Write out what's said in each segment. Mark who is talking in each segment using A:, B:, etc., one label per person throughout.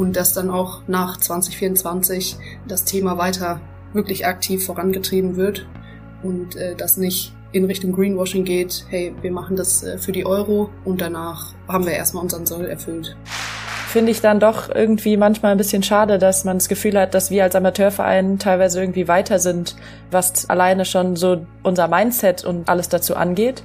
A: und dass dann auch nach 2024 das Thema weiter wirklich aktiv vorangetrieben wird und äh, das nicht in Richtung Greenwashing geht, hey, wir machen das äh, für die Euro und danach haben wir erstmal unseren Soll erfüllt.
B: Finde ich dann doch irgendwie manchmal ein bisschen schade, dass man das Gefühl hat, dass wir als Amateurverein teilweise irgendwie weiter sind, was alleine schon so unser Mindset und alles dazu angeht.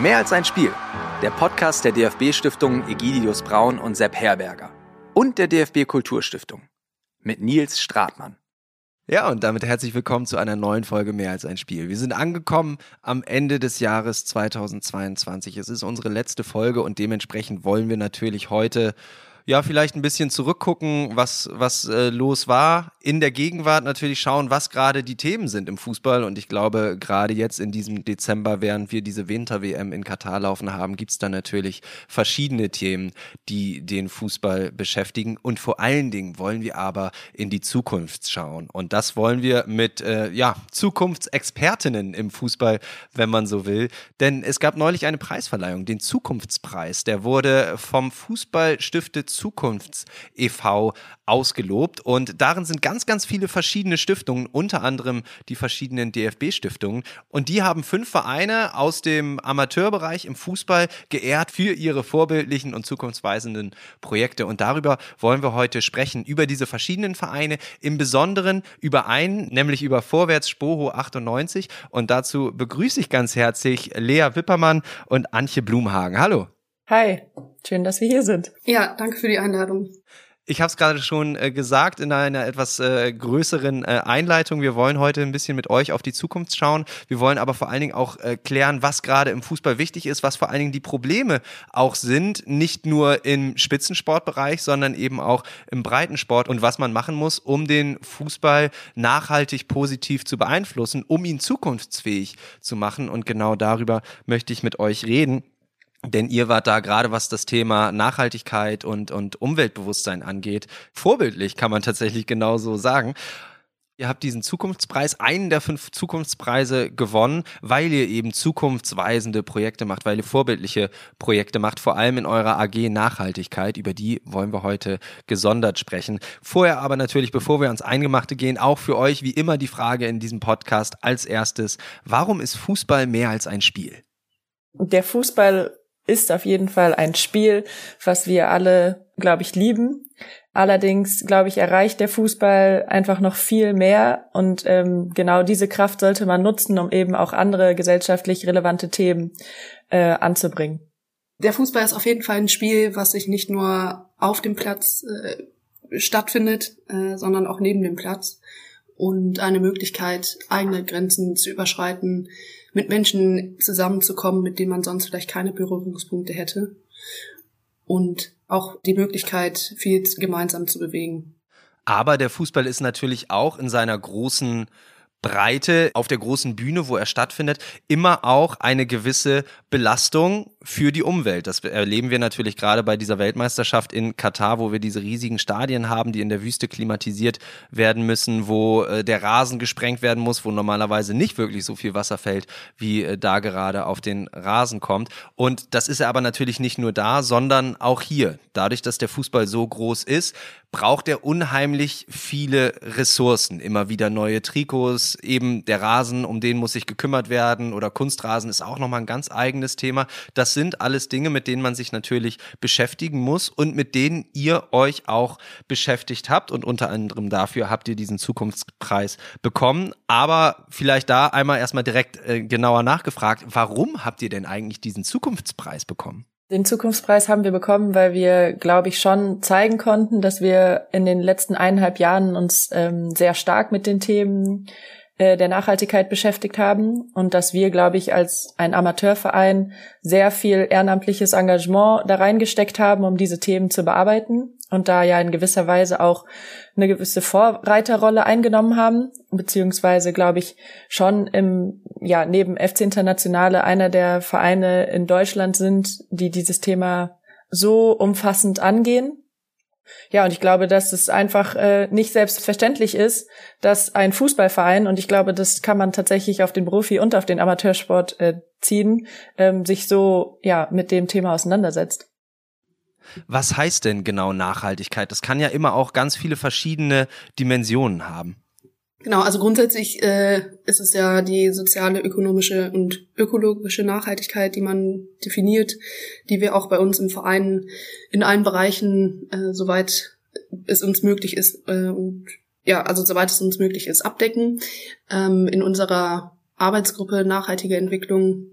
C: Mehr als ein Spiel. Der Podcast der DFB-Stiftungen Egidius Braun und Sepp Herberger. Und der DFB Kulturstiftung. Mit Nils Stratmann.
D: Ja, und damit herzlich willkommen zu einer neuen Folge Mehr als ein Spiel. Wir sind angekommen am Ende des Jahres 2022. Es ist unsere letzte Folge und dementsprechend wollen wir natürlich heute ja, vielleicht ein bisschen zurückgucken, was, was äh, los war. In der Gegenwart natürlich schauen, was gerade die Themen sind im Fußball. Und ich glaube, gerade jetzt in diesem Dezember, während wir diese Winter-WM in Katar laufen haben, gibt es da natürlich verschiedene Themen, die den Fußball beschäftigen. Und vor allen Dingen wollen wir aber in die Zukunft schauen. Und das wollen wir mit äh, ja, Zukunftsexpertinnen im Fußball, wenn man so will. Denn es gab neulich eine Preisverleihung, den Zukunftspreis. Der wurde vom Fußballstiftet Zukunfts e.V. ausgelobt und darin sind ganz, ganz viele verschiedene Stiftungen, unter anderem die verschiedenen DFB-Stiftungen und die haben fünf Vereine aus dem Amateurbereich im Fußball geehrt für ihre vorbildlichen und zukunftsweisenden Projekte und darüber wollen wir heute sprechen, über diese verschiedenen Vereine, im Besonderen über einen, nämlich über Vorwärts Spoho 98 und dazu begrüße ich ganz herzlich Lea Wippermann und Antje Blumhagen. Hallo.
B: Hi, schön, dass wir hier sind.
A: Ja, danke für die Einladung.
D: Ich habe es gerade schon äh, gesagt in einer etwas äh, größeren äh, Einleitung. Wir wollen heute ein bisschen mit euch auf die Zukunft schauen. Wir wollen aber vor allen Dingen auch äh, klären, was gerade im Fußball wichtig ist, was vor allen Dingen die Probleme auch sind, nicht nur im Spitzensportbereich, sondern eben auch im Breitensport und was man machen muss, um den Fußball nachhaltig positiv zu beeinflussen, um ihn zukunftsfähig zu machen. Und genau darüber möchte ich mit euch reden. Denn ihr wart da gerade, was das Thema Nachhaltigkeit und, und Umweltbewusstsein angeht, vorbildlich, kann man tatsächlich genauso sagen. Ihr habt diesen Zukunftspreis, einen der fünf Zukunftspreise gewonnen, weil ihr eben zukunftsweisende Projekte macht, weil ihr vorbildliche Projekte macht, vor allem in eurer AG Nachhaltigkeit. Über die wollen wir heute gesondert sprechen. Vorher aber natürlich, bevor wir ans Eingemachte gehen, auch für euch wie immer die Frage in diesem Podcast als erstes, warum ist Fußball mehr als ein Spiel?
B: Der Fußball ist auf jeden Fall ein Spiel, was wir alle, glaube ich, lieben. Allerdings, glaube ich, erreicht der Fußball einfach noch viel mehr und ähm, genau diese Kraft sollte man nutzen, um eben auch andere gesellschaftlich relevante Themen äh, anzubringen.
A: Der Fußball ist auf jeden Fall ein Spiel, was sich nicht nur auf dem Platz äh, stattfindet, äh, sondern auch neben dem Platz und eine Möglichkeit, eigene Grenzen zu überschreiten, mit Menschen zusammenzukommen, mit denen man sonst vielleicht keine Berührungspunkte hätte. Und auch die Möglichkeit, viel gemeinsam zu bewegen.
D: Aber der Fußball ist natürlich auch in seiner großen Breite auf der großen Bühne, wo er stattfindet, immer auch eine gewisse Belastung für die Umwelt. Das erleben wir natürlich gerade bei dieser Weltmeisterschaft in Katar, wo wir diese riesigen Stadien haben, die in der Wüste klimatisiert werden müssen, wo äh, der Rasen gesprengt werden muss, wo normalerweise nicht wirklich so viel Wasser fällt, wie äh, da gerade auf den Rasen kommt. Und das ist aber natürlich nicht nur da, sondern auch hier. Dadurch, dass der Fußball so groß ist, braucht er unheimlich viele Ressourcen. Immer wieder neue Trikots, eben der Rasen, um den muss sich gekümmert werden oder Kunstrasen ist auch nochmal ein ganz eigenes Thema. Das sind alles Dinge, mit denen man sich natürlich beschäftigen muss und mit denen ihr euch auch beschäftigt habt und unter anderem dafür habt ihr diesen Zukunftspreis bekommen. Aber vielleicht da einmal erstmal direkt äh, genauer nachgefragt, warum habt ihr denn eigentlich diesen Zukunftspreis bekommen?
B: Den Zukunftspreis haben wir bekommen, weil wir, glaube ich, schon zeigen konnten, dass wir in den letzten eineinhalb Jahren uns ähm, sehr stark mit den Themen äh, der Nachhaltigkeit beschäftigt haben und dass wir, glaube ich, als ein Amateurverein sehr viel ehrenamtliches Engagement da reingesteckt haben, um diese Themen zu bearbeiten und da ja in gewisser Weise auch eine gewisse Vorreiterrolle eingenommen haben, beziehungsweise glaube ich schon im, ja, neben FC Internationale einer der Vereine in Deutschland sind, die dieses Thema so umfassend angehen. Ja, und ich glaube, dass es einfach äh, nicht selbstverständlich ist, dass ein Fußballverein, und ich glaube, das kann man tatsächlich auf den Profi- und auf den Amateursport äh, ziehen, ähm, sich so ja mit dem Thema auseinandersetzt.
D: Was heißt denn genau Nachhaltigkeit? Das kann ja immer auch ganz viele verschiedene Dimensionen haben.
A: Genau, also grundsätzlich äh, ist es ja die soziale, ökonomische und ökologische Nachhaltigkeit, die man definiert, die wir auch bei uns im Verein in allen Bereichen, äh, soweit es uns möglich ist, äh, und ja, also soweit es uns möglich ist, abdecken. Ähm, in unserer Arbeitsgruppe Nachhaltige Entwicklung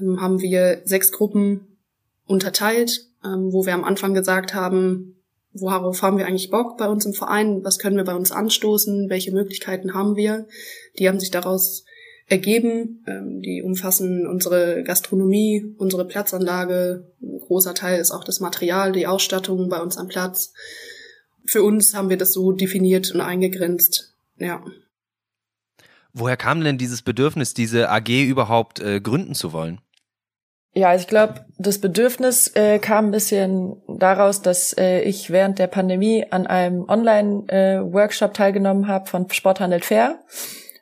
A: ähm, haben wir sechs Gruppen unterteilt, ähm, wo wir am Anfang gesagt haben, worauf haben wir eigentlich Bock bei uns im Verein, was können wir bei uns anstoßen, welche Möglichkeiten haben wir. Die haben sich daraus ergeben. Ähm, die umfassen unsere Gastronomie, unsere Platzanlage. Ein großer Teil ist auch das Material, die Ausstattung bei uns am Platz. Für uns haben wir das so definiert und eingegrenzt. Ja.
D: Woher kam denn dieses Bedürfnis, diese AG überhaupt äh, gründen zu wollen?
B: Ja, also ich glaube, das Bedürfnis äh, kam ein bisschen daraus, dass äh, ich während der Pandemie an einem Online-Workshop äh, teilgenommen habe von Sporthandel Fair.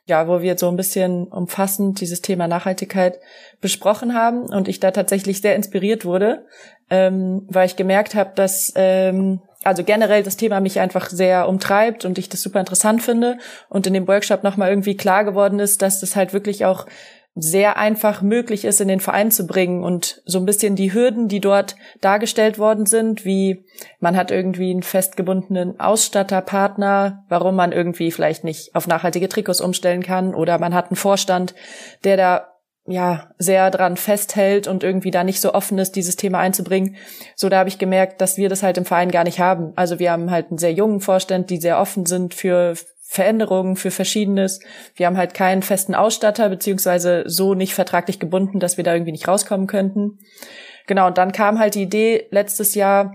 B: Ja, wo wir so ein bisschen umfassend dieses Thema Nachhaltigkeit besprochen haben und ich da tatsächlich sehr inspiriert wurde, ähm, weil ich gemerkt habe, dass ähm, also generell das Thema mich einfach sehr umtreibt und ich das super interessant finde und in dem Workshop nochmal irgendwie klar geworden ist, dass das halt wirklich auch sehr einfach möglich ist, in den Verein zu bringen und so ein bisschen die Hürden, die dort dargestellt worden sind, wie man hat irgendwie einen festgebundenen Ausstatterpartner, warum man irgendwie vielleicht nicht auf nachhaltige Trikots umstellen kann oder man hat einen Vorstand, der da ja sehr dran festhält und irgendwie da nicht so offen ist, dieses Thema einzubringen. So da habe ich gemerkt, dass wir das halt im Verein gar nicht haben. Also wir haben halt einen sehr jungen Vorstand, die sehr offen sind für Veränderungen für Verschiedenes. Wir haben halt keinen festen Ausstatter, beziehungsweise so nicht vertraglich gebunden, dass wir da irgendwie nicht rauskommen könnten. Genau, und dann kam halt die Idee, letztes Jahr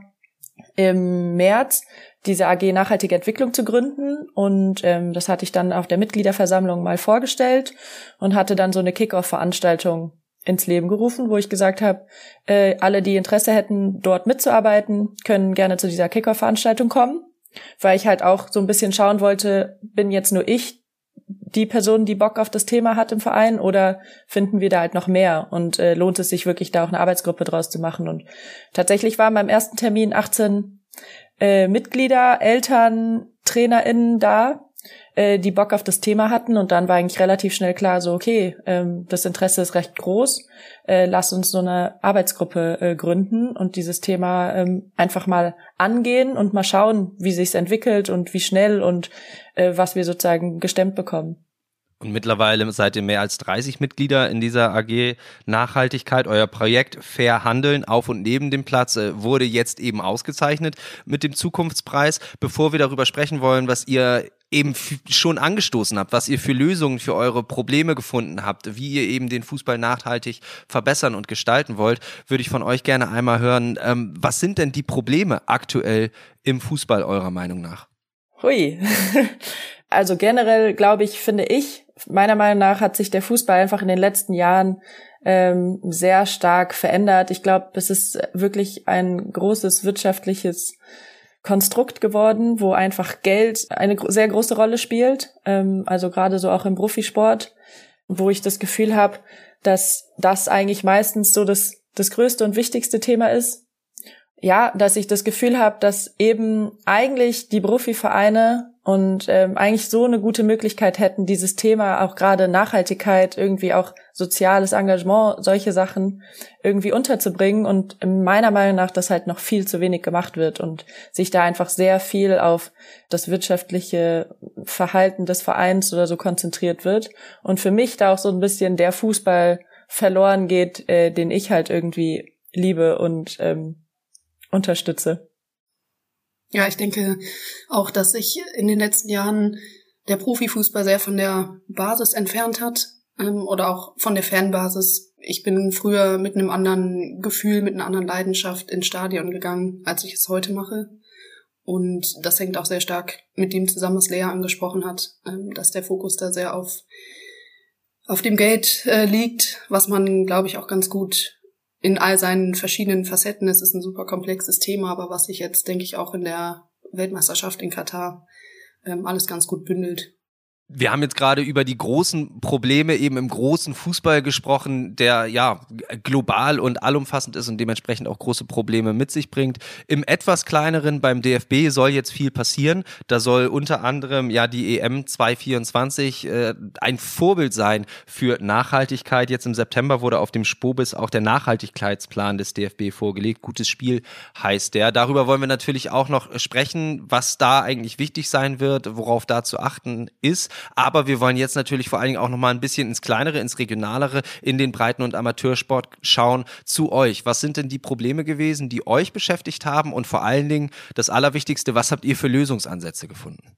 B: im März diese AG Nachhaltige Entwicklung zu gründen. Und ähm, das hatte ich dann auf der Mitgliederversammlung mal vorgestellt und hatte dann so eine Kick-Off-Veranstaltung ins Leben gerufen, wo ich gesagt habe, äh, alle, die Interesse hätten, dort mitzuarbeiten, können gerne zu dieser Kick-Off-Veranstaltung kommen weil ich halt auch so ein bisschen schauen wollte, bin jetzt nur ich die Person, die Bock auf das Thema hat im Verein oder finden wir da halt noch mehr? Und äh, lohnt es sich wirklich da auch eine Arbeitsgruppe draus zu machen? Und tatsächlich waren beim ersten Termin 18 äh, Mitglieder, Eltern, TrainerInnen da äh, die Bock auf das Thema hatten und dann war eigentlich relativ schnell klar, so okay, ähm, das Interesse ist recht groß, äh, lass uns so eine Arbeitsgruppe äh, gründen und dieses Thema ähm, einfach mal angehen und mal schauen, wie sich's entwickelt und wie schnell und äh, was wir sozusagen gestemmt bekommen.
D: Und mittlerweile seid ihr mehr als 30 Mitglieder in dieser AG Nachhaltigkeit. Euer Projekt Fair Handeln auf und neben dem Platz äh, wurde jetzt eben ausgezeichnet mit dem Zukunftspreis. Bevor wir darüber sprechen wollen, was ihr eben schon angestoßen habt, was ihr für Lösungen für eure Probleme gefunden habt, wie ihr eben den Fußball nachhaltig verbessern und gestalten wollt, würde ich von euch gerne einmal hören, ähm, was sind denn die Probleme aktuell im Fußball eurer Meinung nach?
B: Hui. Also generell glaube ich, finde ich, meiner Meinung nach hat sich der Fußball einfach in den letzten Jahren ähm, sehr stark verändert. Ich glaube, es ist wirklich ein großes wirtschaftliches Konstrukt geworden, wo einfach Geld eine sehr große Rolle spielt. Ähm, also gerade so auch im Profisport, wo ich das Gefühl habe, dass das eigentlich meistens so das, das größte und wichtigste Thema ist. Ja, dass ich das Gefühl habe, dass eben eigentlich die Profivereine und ähm, eigentlich so eine gute Möglichkeit hätten, dieses Thema auch gerade Nachhaltigkeit, irgendwie auch soziales Engagement, solche Sachen irgendwie unterzubringen und meiner Meinung nach das halt noch viel zu wenig gemacht wird und sich da einfach sehr viel auf das wirtschaftliche Verhalten des Vereins oder so konzentriert wird und für mich da auch so ein bisschen der Fußball verloren geht, äh, den ich halt irgendwie liebe und ähm, unterstütze.
A: Ja, ich denke auch, dass sich in den letzten Jahren der Profifußball sehr von der Basis entfernt hat ähm, oder auch von der Fanbasis. Ich bin früher mit einem anderen Gefühl, mit einer anderen Leidenschaft ins Stadion gegangen, als ich es heute mache. Und das hängt auch sehr stark mit dem zusammen, was Lea angesprochen hat, ähm, dass der Fokus da sehr auf, auf dem Geld äh, liegt, was man, glaube ich, auch ganz gut in all seinen verschiedenen Facetten. Es ist ein super komplexes Thema, aber was sich jetzt, denke ich, auch in der Weltmeisterschaft in Katar ähm, alles ganz gut bündelt.
D: Wir haben jetzt gerade über die großen Probleme eben im großen Fußball gesprochen, der ja global und allumfassend ist und dementsprechend auch große Probleme mit sich bringt. Im etwas kleineren beim DFB soll jetzt viel passieren. Da soll unter anderem ja die EM 224 äh, ein Vorbild sein für Nachhaltigkeit. Jetzt im September wurde auf dem Spobis auch der Nachhaltigkeitsplan des DFB vorgelegt. Gutes Spiel heißt der. Darüber wollen wir natürlich auch noch sprechen, was da eigentlich wichtig sein wird, worauf da zu achten ist. Aber wir wollen jetzt natürlich vor allen Dingen auch noch mal ein bisschen ins Kleinere, ins Regionalere, in den Breiten- und Amateursport schauen zu euch. Was sind denn die Probleme gewesen, die euch beschäftigt haben? Und vor allen Dingen das Allerwichtigste, was habt ihr für Lösungsansätze gefunden?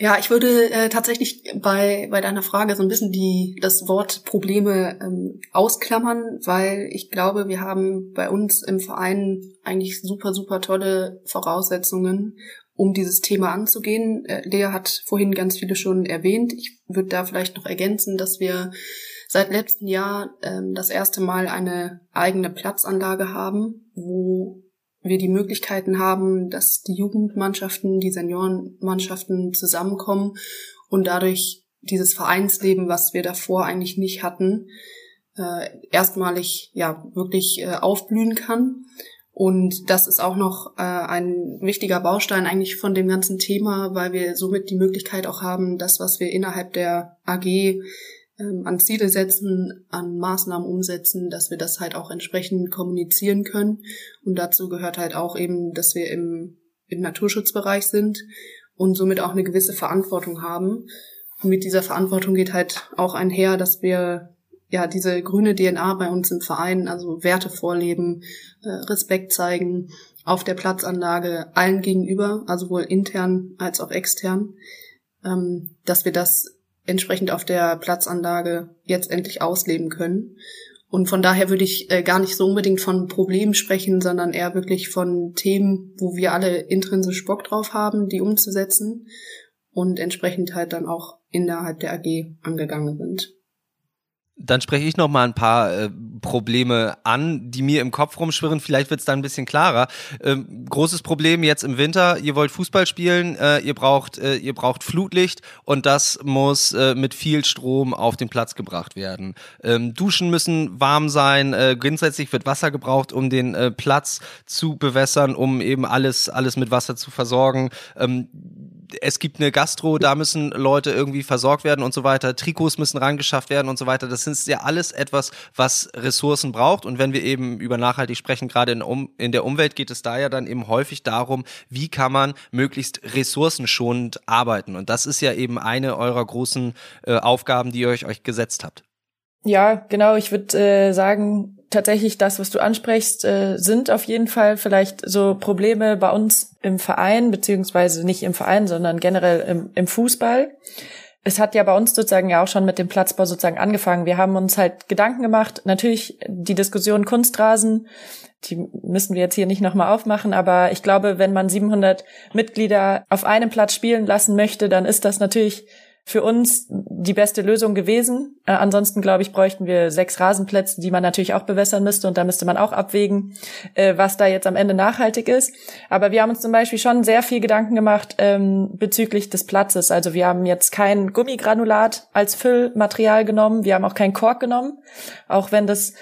A: Ja, ich würde äh, tatsächlich bei, bei deiner Frage so ein bisschen die, das Wort Probleme ähm, ausklammern, weil ich glaube, wir haben bei uns im Verein eigentlich super, super tolle Voraussetzungen, um dieses Thema anzugehen. Äh, Lea hat vorhin ganz viele schon erwähnt. Ich würde da vielleicht noch ergänzen, dass wir seit letztem Jahr ähm, das erste Mal eine eigene Platzanlage haben, wo wir die Möglichkeiten haben, dass die Jugendmannschaften, die Seniorenmannschaften zusammenkommen und dadurch dieses Vereinsleben, was wir davor eigentlich nicht hatten, äh, erstmalig ja wirklich äh, aufblühen kann. Und das ist auch noch äh, ein wichtiger Baustein eigentlich von dem ganzen Thema, weil wir somit die Möglichkeit auch haben, das, was wir innerhalb der AG ähm, an Ziele setzen, an Maßnahmen umsetzen, dass wir das halt auch entsprechend kommunizieren können. Und dazu gehört halt auch eben, dass wir im, im Naturschutzbereich sind und somit auch eine gewisse Verantwortung haben. Und mit dieser Verantwortung geht halt auch einher, dass wir ja diese grüne DNA bei uns im Verein, also Werte vorleben, äh, Respekt zeigen auf der Platzanlage allen gegenüber, also sowohl intern als auch extern, ähm, dass wir das entsprechend auf der Platzanlage jetzt endlich ausleben können. Und von daher würde ich äh, gar nicht so unbedingt von Problemen sprechen, sondern eher wirklich von Themen, wo wir alle intrinsisch Bock drauf haben, die umzusetzen und entsprechend halt dann auch innerhalb der AG angegangen sind.
D: Dann spreche ich noch mal ein paar äh, Probleme an, die mir im Kopf rumschwirren. Vielleicht wird es dann ein bisschen klarer. Ähm, großes Problem jetzt im Winter. Ihr wollt Fußball spielen, äh, ihr braucht äh, ihr braucht Flutlicht und das muss äh, mit viel Strom auf den Platz gebracht werden. Ähm, Duschen müssen warm sein. Äh, grundsätzlich wird Wasser gebraucht, um den äh, Platz zu bewässern, um eben alles alles mit Wasser zu versorgen. Ähm, es gibt eine Gastro, da müssen Leute irgendwie versorgt werden und so weiter. Trikots müssen rangeschafft werden und so weiter. Das ist ja alles etwas, was Ressourcen braucht. Und wenn wir eben über nachhaltig sprechen, gerade in, um, in der Umwelt geht es da ja dann eben häufig darum, wie kann man möglichst ressourcenschonend arbeiten. Und das ist ja eben eine eurer großen äh, Aufgaben, die ihr euch, euch gesetzt habt.
B: Ja, genau. Ich würde äh, sagen, tatsächlich das, was du ansprichst, äh, sind auf jeden Fall vielleicht so Probleme bei uns im Verein, beziehungsweise nicht im Verein, sondern generell im, im Fußball. Es hat ja bei uns sozusagen ja auch schon mit dem Platzbau sozusagen angefangen. Wir haben uns halt Gedanken gemacht. Natürlich die Diskussion Kunstrasen, die müssen wir jetzt hier nicht nochmal aufmachen, aber ich glaube, wenn man 700 Mitglieder auf einem Platz spielen lassen möchte, dann ist das natürlich für uns die beste Lösung gewesen. Äh, ansonsten, glaube ich, bräuchten wir sechs Rasenplätze, die man natürlich auch bewässern müsste. Und da müsste man auch abwägen, äh, was da jetzt am Ende nachhaltig ist. Aber wir haben uns zum Beispiel schon sehr viel Gedanken gemacht ähm, bezüglich des Platzes. Also wir haben jetzt kein Gummigranulat als Füllmaterial genommen. Wir haben auch kein Kork genommen. Auch wenn das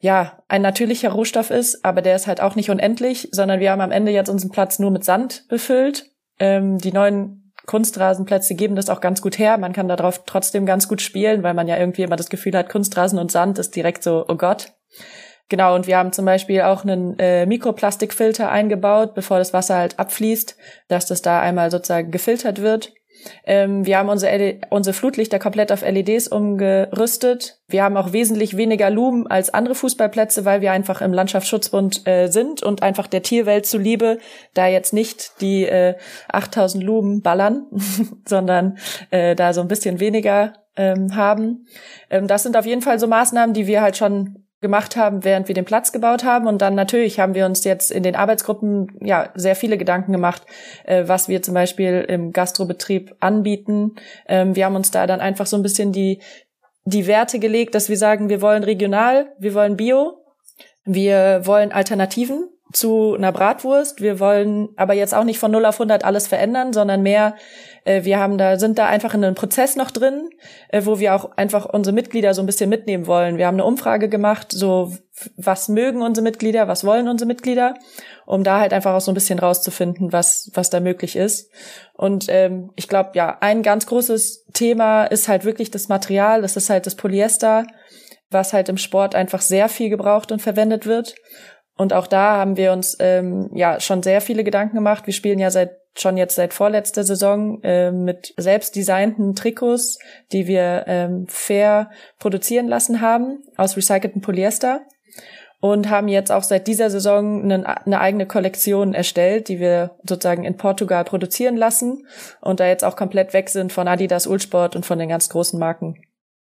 B: ja, ein natürlicher Rohstoff ist, aber der ist halt auch nicht unendlich, sondern wir haben am Ende jetzt unseren Platz nur mit Sand befüllt. Ähm, die neuen Kunstrasenplätze geben das auch ganz gut her. Man kann darauf trotzdem ganz gut spielen, weil man ja irgendwie immer das Gefühl hat, Kunstrasen und Sand ist direkt so, oh Gott. Genau, und wir haben zum Beispiel auch einen äh, Mikroplastikfilter eingebaut, bevor das Wasser halt abfließt, dass das da einmal sozusagen gefiltert wird. Ähm, wir haben unsere, LED, unsere Flutlichter komplett auf LEDs umgerüstet. Wir haben auch wesentlich weniger Lumen als andere Fußballplätze, weil wir einfach im Landschaftsschutzbund äh, sind und einfach der Tierwelt zuliebe da jetzt nicht die äh, 8000 Lumen ballern, sondern äh, da so ein bisschen weniger ähm, haben. Ähm, das sind auf jeden Fall so Maßnahmen, die wir halt schon gemacht haben, während wir den Platz gebaut haben. Und dann natürlich haben wir uns jetzt in den Arbeitsgruppen ja sehr viele Gedanken gemacht, äh, was wir zum Beispiel im Gastrobetrieb anbieten. Ähm, wir haben uns da dann einfach so ein bisschen die die Werte gelegt, dass wir sagen, wir wollen regional, wir wollen Bio, Wir wollen Alternativen zu einer Bratwurst. Wir wollen aber jetzt auch nicht von 0 auf 100 alles verändern, sondern mehr, äh, wir haben da, sind da einfach in einem Prozess noch drin, äh, wo wir auch einfach unsere Mitglieder so ein bisschen mitnehmen wollen. Wir haben eine Umfrage gemacht, so, was mögen unsere Mitglieder, was wollen unsere Mitglieder, um da halt einfach auch so ein bisschen rauszufinden, was, was da möglich ist. Und ähm, ich glaube, ja, ein ganz großes Thema ist halt wirklich das Material, das ist halt das Polyester, was halt im Sport einfach sehr viel gebraucht und verwendet wird. Und auch da haben wir uns ähm, ja schon sehr viele Gedanken gemacht. Wir spielen ja seit schon jetzt seit vorletzter Saison äh, mit selbst designten Trikots, die wir ähm, fair produzieren lassen haben aus recyceltem Polyester und haben jetzt auch seit dieser Saison eine, eine, eigene Kollektion erstellt, die wir sozusagen in Portugal produzieren lassen und da jetzt auch komplett weg sind von Adidas Ulsport und von den ganz großen Marken.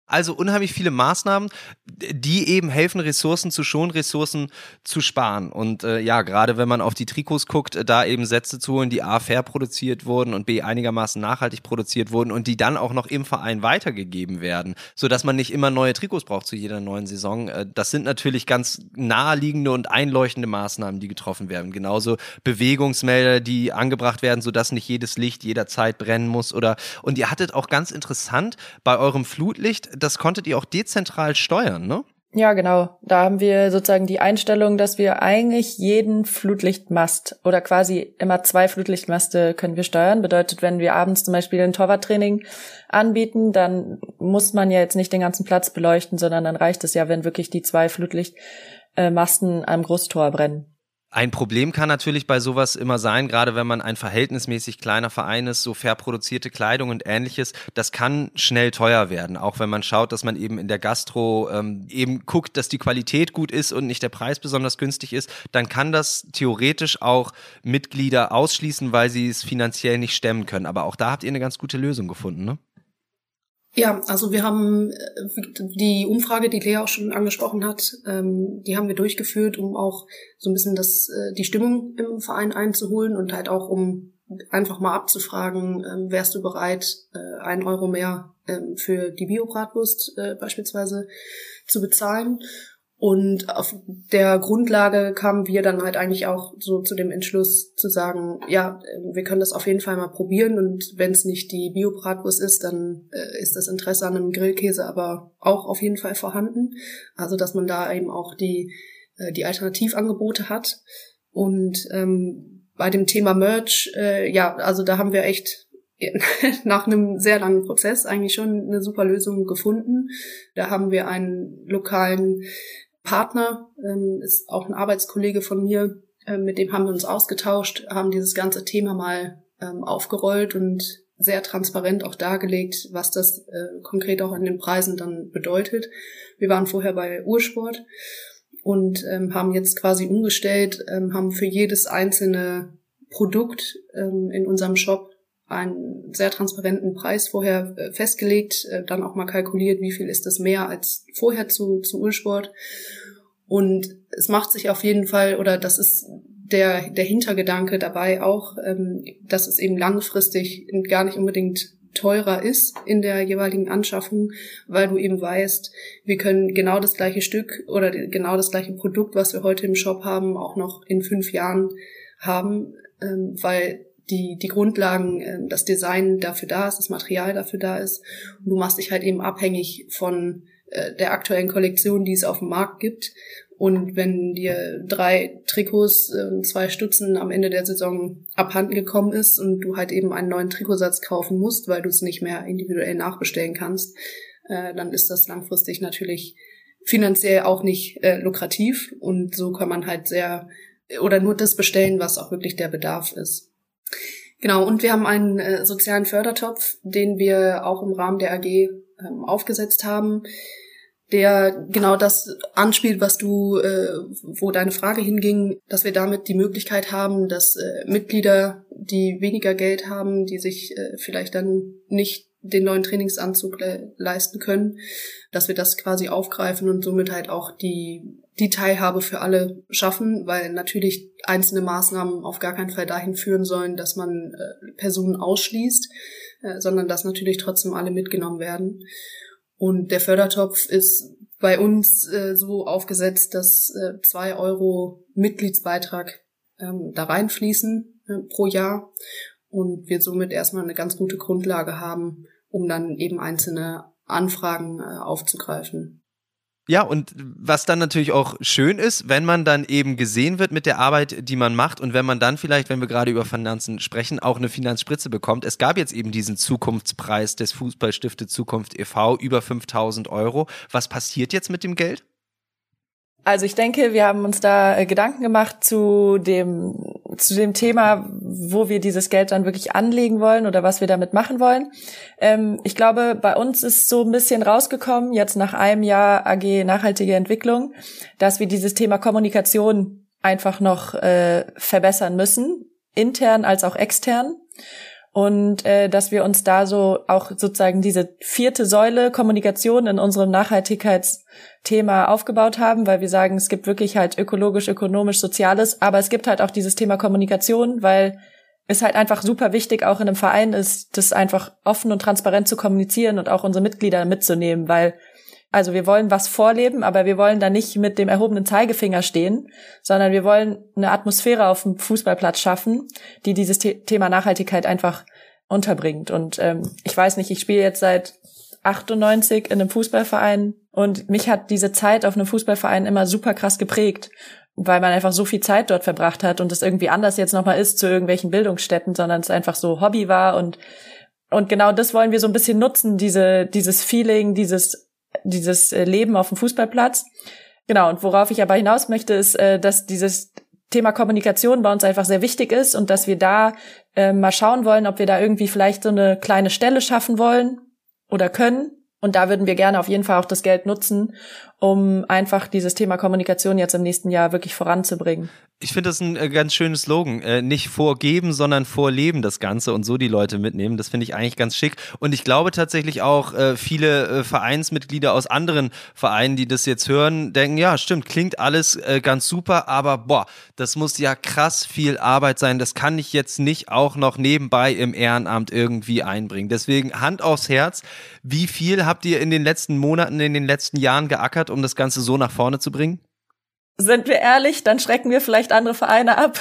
D: Also unheimlich viele Maßnahmen, die eben helfen, Ressourcen zu schonen, Ressourcen zu sparen. Und äh, ja, gerade wenn man auf die Trikots guckt, äh, da eben Sätze zu holen, die A fair produziert wurden und B einigermaßen nachhaltig produziert wurden und die dann auch noch im Verein weitergegeben werden, sodass man nicht immer neue Trikots braucht zu jeder neuen Saison. Äh, das sind natürlich ganz naheliegende und einleuchtende Maßnahmen, die getroffen werden. Genauso Bewegungsmelder, die angebracht werden, sodass nicht jedes Licht jederzeit brennen muss. Oder und ihr hattet auch ganz interessant bei eurem Flutlicht das konntet ihr auch dezentral steuern, ne?
B: Ja, genau. Da haben wir sozusagen die Einstellung, dass wir eigentlich jeden Flutlichtmast oder quasi immer zwei Flutlichtmaste können wir steuern. Bedeutet, wenn wir abends zum Beispiel ein Torwarttraining anbieten, dann muss man ja jetzt nicht den ganzen Platz beleuchten, sondern dann reicht es ja, wenn wirklich die zwei Flutlichtmasten am Großtor brennen.
D: Ein Problem kann natürlich bei sowas immer sein, gerade wenn man ein verhältnismäßig kleiner Verein ist, so fair produzierte Kleidung und ähnliches, das kann schnell teuer werden. Auch wenn man schaut, dass man eben in der Gastro ähm, eben guckt, dass die Qualität gut ist und nicht der Preis besonders günstig ist, dann kann das theoretisch auch Mitglieder ausschließen, weil sie es finanziell nicht stemmen können. Aber auch da habt ihr eine ganz gute Lösung gefunden, ne?
A: Ja, also wir haben äh, die Umfrage, die Lea auch schon angesprochen hat, ähm, die haben wir durchgeführt, um auch so ein bisschen das, äh, die Stimmung im Verein einzuholen und halt auch um einfach mal abzufragen, ähm, wärst du bereit, äh, einen Euro mehr ähm, für die Biobratwurst beispielsweise zu bezahlen. Und auf der Grundlage kamen wir dann halt eigentlich auch so zu dem Entschluss zu sagen, ja, wir können das auf jeden Fall mal probieren und wenn es nicht die Bio-Bratwurst ist, dann äh, ist das Interesse an einem Grillkäse aber auch auf jeden Fall vorhanden. Also dass man da eben auch die, äh, die Alternativangebote hat. Und ähm, bei dem Thema Merch, äh, ja, also da haben wir echt nach einem sehr langen Prozess eigentlich schon eine super Lösung gefunden. Da haben wir einen lokalen Partner, ähm, ist auch ein Arbeitskollege von mir, äh, mit dem haben wir uns ausgetauscht, haben dieses ganze Thema mal ähm, aufgerollt und sehr transparent auch dargelegt, was das äh, konkret auch an den Preisen dann bedeutet. Wir waren vorher bei Ursport und ähm, haben jetzt quasi umgestellt, ähm, haben für jedes einzelne Produkt ähm, in unserem Shop einen sehr transparenten Preis vorher äh, festgelegt, äh, dann auch mal kalkuliert, wie viel ist das mehr als vorher zu, zu Ursport. Und es macht sich auf jeden Fall, oder das ist der, der Hintergedanke dabei auch, ähm, dass es eben langfristig gar nicht unbedingt teurer ist in der jeweiligen Anschaffung, weil du eben weißt, wir können genau das gleiche Stück oder genau das gleiche Produkt, was wir heute im Shop haben, auch noch in fünf Jahren haben, ähm, weil die, die Grundlagen, äh, das Design dafür da ist, das Material dafür da ist. Und du machst dich halt eben abhängig von äh, der aktuellen Kollektion, die es auf dem Markt gibt. Und wenn dir drei Trikots und äh, zwei Stutzen am Ende der Saison abhanden gekommen ist und du halt eben einen neuen Trikotsatz kaufen musst, weil du es nicht mehr individuell nachbestellen kannst, dann ist das langfristig natürlich finanziell auch nicht lukrativ. Und so kann man halt sehr oder nur das bestellen, was auch wirklich der Bedarf ist. Genau, und wir haben einen äh, sozialen Fördertopf, den wir auch im Rahmen der AG ähm, aufgesetzt haben, der genau das anspielt, was du, äh, wo deine Frage hinging, dass wir damit die Möglichkeit haben, dass äh, Mitglieder, die weniger Geld haben, die sich äh, vielleicht dann nicht den neuen Trainingsanzug le leisten können, dass wir das quasi aufgreifen und somit halt auch die die Teilhabe für alle schaffen, weil natürlich einzelne Maßnahmen auf gar keinen Fall dahin führen sollen, dass man äh, Personen ausschließt, äh, sondern dass natürlich trotzdem alle mitgenommen werden. Und der Fördertopf ist bei uns äh, so aufgesetzt, dass äh, zwei Euro Mitgliedsbeitrag ähm, da reinfließen äh, pro Jahr und wir somit erstmal eine ganz gute Grundlage haben, um dann eben einzelne Anfragen äh, aufzugreifen.
D: Ja, und was dann natürlich auch schön ist, wenn man dann eben gesehen wird mit der Arbeit, die man macht und wenn man dann vielleicht, wenn wir gerade über Finanzen sprechen, auch eine Finanzspritze bekommt. Es gab jetzt eben diesen Zukunftspreis des Fußballstifte Zukunft e.V. über 5000 Euro. Was passiert jetzt mit dem Geld?
B: Also ich denke, wir haben uns da äh, Gedanken gemacht zu dem, zu dem Thema, wo wir dieses Geld dann wirklich anlegen wollen oder was wir damit machen wollen. Ähm, ich glaube, bei uns ist so ein bisschen rausgekommen, jetzt nach einem Jahr AG nachhaltige Entwicklung, dass wir dieses Thema Kommunikation einfach noch äh, verbessern müssen, intern als auch extern und äh, dass wir uns da so auch sozusagen diese vierte Säule Kommunikation in unserem Nachhaltigkeitsthema aufgebaut haben, weil wir sagen, es gibt wirklich halt ökologisch, ökonomisch, soziales, aber es gibt halt auch dieses Thema Kommunikation, weil es halt einfach super wichtig auch in einem Verein ist, das einfach offen und transparent zu kommunizieren und auch unsere Mitglieder mitzunehmen, weil also wir wollen was vorleben, aber wir wollen da nicht mit dem erhobenen Zeigefinger stehen, sondern wir wollen eine Atmosphäre auf dem Fußballplatz schaffen, die dieses The Thema Nachhaltigkeit einfach unterbringt. Und ähm, ich weiß nicht, ich spiele jetzt seit 98 in einem Fußballverein und mich hat diese Zeit auf einem Fußballverein immer super krass geprägt, weil man einfach so viel Zeit dort verbracht hat und es irgendwie anders jetzt nochmal ist zu irgendwelchen Bildungsstätten, sondern es einfach so Hobby war und und genau das wollen wir so ein bisschen nutzen, diese, dieses Feeling, dieses dieses äh, Leben auf dem Fußballplatz. Genau, und worauf ich aber hinaus möchte, ist, äh, dass dieses Thema Kommunikation bei uns einfach sehr wichtig ist und dass wir da äh, mal schauen wollen, ob wir da irgendwie vielleicht so eine kleine Stelle schaffen wollen oder können. Und da würden wir gerne auf jeden Fall auch das Geld nutzen, um einfach dieses Thema Kommunikation jetzt im nächsten Jahr wirklich voranzubringen.
D: Ich finde das ein äh, ganz schönes Slogan. Äh, nicht vorgeben, sondern vorleben das Ganze und so die Leute mitnehmen. Das finde ich eigentlich ganz schick. Und ich glaube tatsächlich auch, äh, viele Vereinsmitglieder aus anderen Vereinen, die das jetzt hören, denken, ja, stimmt, klingt alles ganz super, aber boah, das muss ja krass viel Arbeit sein. Das kann ich jetzt nicht auch noch nebenbei im Ehrenamt irgendwie einbringen. Deswegen Hand aufs Herz. Wie viel habt ihr in den letzten Monaten, in den letzten Jahren geackert, um das Ganze so nach vorne zu bringen?
B: Sind wir ehrlich, dann schrecken wir vielleicht andere Vereine ab.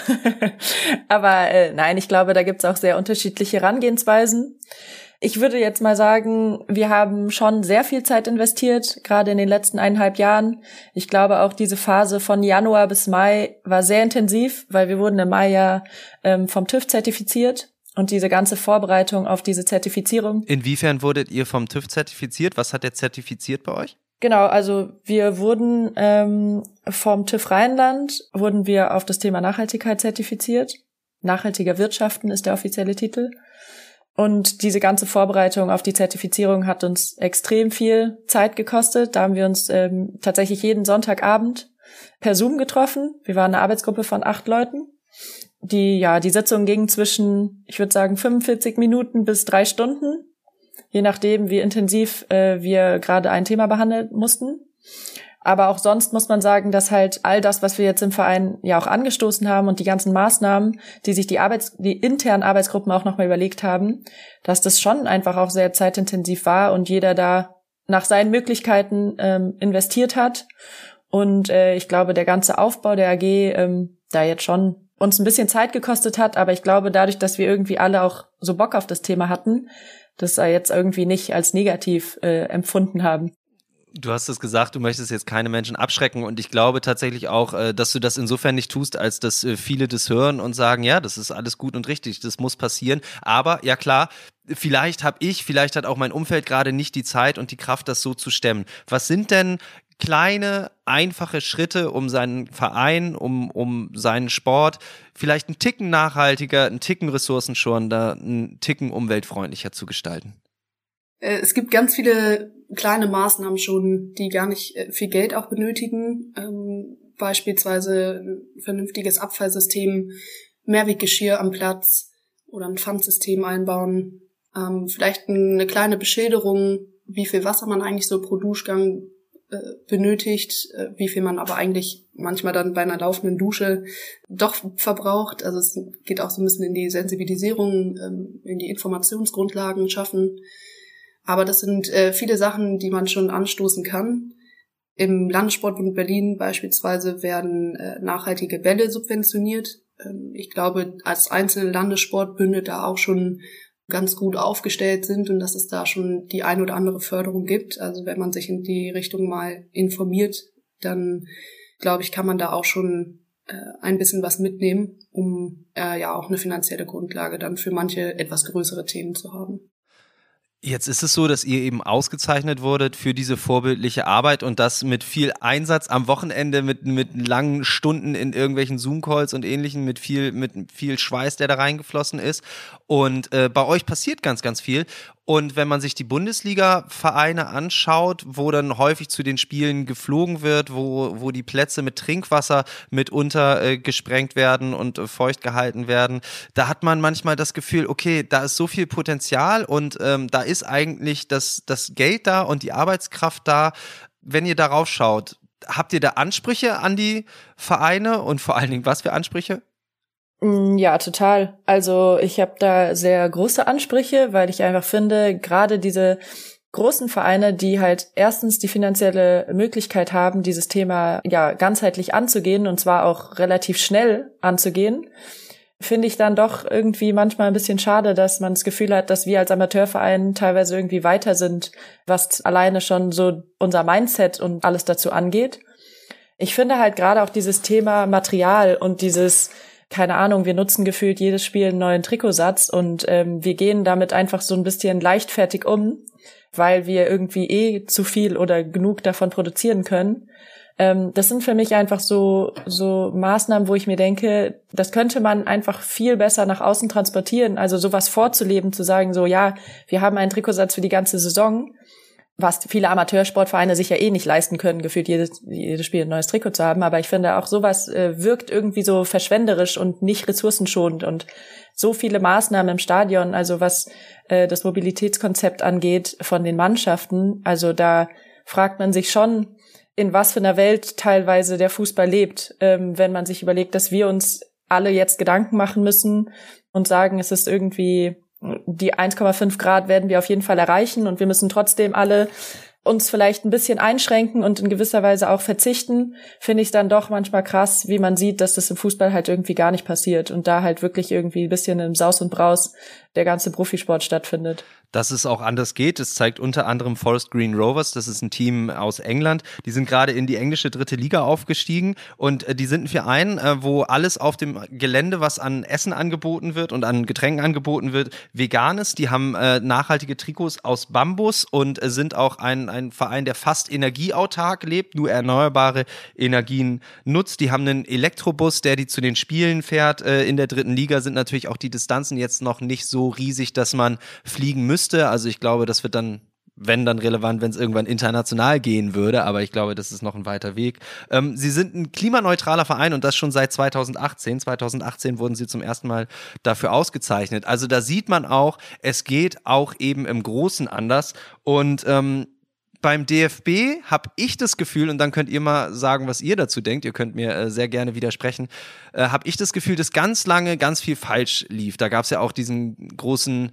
B: Aber äh, nein, ich glaube, da gibt's auch sehr unterschiedliche Herangehensweisen. Ich würde jetzt mal sagen, wir haben schon sehr viel Zeit investiert, gerade in den letzten eineinhalb Jahren. Ich glaube auch diese Phase von Januar bis Mai war sehr intensiv, weil wir wurden im Mai ja ähm, vom TÜV zertifiziert und diese ganze Vorbereitung auf diese Zertifizierung.
D: Inwiefern wurdet ihr vom TÜV zertifiziert? Was hat der zertifiziert bei euch?
B: Genau, also wir wurden ähm, vom TÜV Rheinland wurden wir auf das Thema Nachhaltigkeit zertifiziert. Nachhaltiger Wirtschaften ist der offizielle Titel. Und diese ganze Vorbereitung auf die Zertifizierung hat uns extrem viel Zeit gekostet. Da haben wir uns ähm, tatsächlich jeden Sonntagabend per Zoom getroffen. Wir waren eine Arbeitsgruppe von acht Leuten. Die, ja, die Sitzung ging zwischen, ich würde sagen, 45 Minuten bis drei Stunden je nachdem, wie intensiv äh, wir gerade ein Thema behandeln mussten. Aber auch sonst muss man sagen, dass halt all das, was wir jetzt im Verein ja auch angestoßen haben und die ganzen Maßnahmen, die sich die Arbeits-, die internen Arbeitsgruppen auch nochmal überlegt haben, dass das schon einfach auch sehr zeitintensiv war und jeder da nach seinen Möglichkeiten ähm, investiert hat. Und äh, ich glaube, der ganze Aufbau der AG ähm, da jetzt schon uns ein bisschen Zeit gekostet hat, aber ich glaube, dadurch, dass wir irgendwie alle auch so Bock auf das Thema hatten, das sei jetzt irgendwie nicht als negativ äh, empfunden haben.
D: Du hast es gesagt, du möchtest jetzt keine Menschen abschrecken und ich glaube tatsächlich auch, äh, dass du das insofern nicht tust, als dass äh, viele das hören und sagen, ja, das ist alles gut und richtig, das muss passieren. Aber ja klar, vielleicht habe ich, vielleicht hat auch mein Umfeld gerade nicht die Zeit und die Kraft, das so zu stemmen. Was sind denn kleine, einfache Schritte, um seinen Verein, um, um seinen Sport vielleicht einen Ticken nachhaltiger, einen Ticken ressourcenschonender, einen Ticken umweltfreundlicher zu gestalten?
A: Äh, es gibt ganz viele kleine Maßnahmen schon, die gar nicht äh, viel Geld auch benötigen. Ähm, beispielsweise ein vernünftiges Abfallsystem, Mehrweggeschirr am Platz oder ein Pfandsystem einbauen. Ähm, vielleicht eine kleine Beschilderung, wie viel Wasser man eigentlich so pro Duschgang benötigt, äh, wie viel man aber eigentlich manchmal dann bei einer laufenden Dusche doch verbraucht. Also es geht auch so ein bisschen in die Sensibilisierung, ähm, in die Informationsgrundlagen schaffen. Aber das sind äh, viele Sachen, die man schon anstoßen kann. Im Landessportbund Berlin beispielsweise werden äh, nachhaltige Bälle subventioniert. Ähm, ich glaube, als einzelne Landessportbünde da auch schon ganz gut aufgestellt sind und dass es da schon die ein oder andere Förderung gibt. Also wenn man sich in die Richtung mal informiert, dann glaube ich, kann man da auch schon äh, ein bisschen was mitnehmen, um äh, ja auch eine finanzielle Grundlage dann für manche etwas größere Themen zu haben.
D: Jetzt ist es so, dass ihr eben ausgezeichnet wurdet für diese vorbildliche Arbeit und das mit viel Einsatz am Wochenende, mit, mit langen Stunden in irgendwelchen Zoom-Calls und ähnlichen, mit viel, mit viel Schweiß, der da reingeflossen ist. Und äh, bei euch passiert ganz, ganz viel. Und wenn man sich die Bundesliga-Vereine anschaut, wo dann häufig zu den Spielen geflogen wird, wo, wo die Plätze mit Trinkwasser mitunter äh, gesprengt werden und äh, feucht gehalten werden, da hat man manchmal das Gefühl, okay, da ist so viel Potenzial und ähm, da ist eigentlich das, das Geld da und die Arbeitskraft da. Wenn ihr darauf schaut, habt ihr da Ansprüche an die Vereine und vor allen Dingen was für Ansprüche?
B: Mm, ja, total. Also ich habe da sehr große Ansprüche, weil ich einfach finde, gerade diese großen Vereine, die halt erstens die finanzielle Möglichkeit haben, dieses Thema ja ganzheitlich anzugehen und zwar auch relativ schnell anzugehen, finde ich dann doch irgendwie manchmal ein bisschen schade, dass man das Gefühl hat, dass wir als Amateurverein teilweise irgendwie weiter sind, was alleine schon so unser Mindset und alles dazu angeht. Ich finde halt gerade auch dieses Thema Material und dieses keine Ahnung, wir nutzen gefühlt jedes Spiel einen neuen Trikotsatz und ähm, wir gehen damit einfach so ein bisschen leichtfertig um, weil wir irgendwie eh zu viel oder genug davon produzieren können. Ähm, das sind für mich einfach so, so Maßnahmen, wo ich mir denke, das könnte man einfach viel besser nach außen transportieren. Also sowas vorzuleben, zu sagen, so ja, wir haben einen Trikotsatz für die ganze Saison was viele Amateursportvereine sich ja eh nicht leisten können, gefühlt jedes, jedes Spiel ein neues Trikot zu haben. Aber ich finde auch sowas äh, wirkt irgendwie so verschwenderisch und nicht ressourcenschonend und so viele Maßnahmen im Stadion, also was äh, das Mobilitätskonzept angeht von den Mannschaften. Also da fragt man sich schon, in was für einer Welt teilweise der Fußball lebt, ähm, wenn man sich überlegt, dass wir uns alle jetzt Gedanken machen müssen und sagen, es ist irgendwie die 1,5 Grad werden wir auf jeden Fall erreichen und wir müssen trotzdem alle uns vielleicht ein bisschen einschränken und in gewisser Weise auch verzichten, finde ich es dann doch manchmal krass, wie man sieht, dass das im Fußball halt irgendwie gar nicht passiert und da halt wirklich irgendwie ein bisschen im Saus und Braus der ganze Profisport stattfindet
D: dass es auch anders geht. Das zeigt unter anderem Forest Green Rovers, das ist ein Team aus England. Die sind gerade in die englische dritte Liga aufgestiegen und äh, die sind ein Verein, äh, wo alles auf dem Gelände, was an Essen angeboten wird und an Getränken angeboten wird, vegan ist. Die haben äh, nachhaltige Trikots aus Bambus und sind auch ein, ein Verein, der fast energieautark lebt, nur erneuerbare Energien nutzt. Die haben einen Elektrobus, der die zu den Spielen fährt. Äh, in der dritten Liga sind natürlich auch die Distanzen jetzt noch nicht so riesig, dass man fliegen müsste müsste. Also ich glaube, das wird dann wenn dann relevant, wenn es irgendwann international gehen würde, aber ich glaube, das ist noch ein weiter Weg. Ähm, sie sind ein klimaneutraler Verein und das schon seit 2018. 2018 wurden sie zum ersten Mal dafür ausgezeichnet. Also da sieht man auch, es geht auch eben im Großen anders und ähm, beim DFB habe ich das Gefühl, und dann könnt ihr mal sagen, was ihr dazu denkt, ihr könnt mir äh, sehr gerne widersprechen, äh, habe ich das Gefühl, dass ganz lange ganz viel falsch lief. Da gab es ja auch diesen großen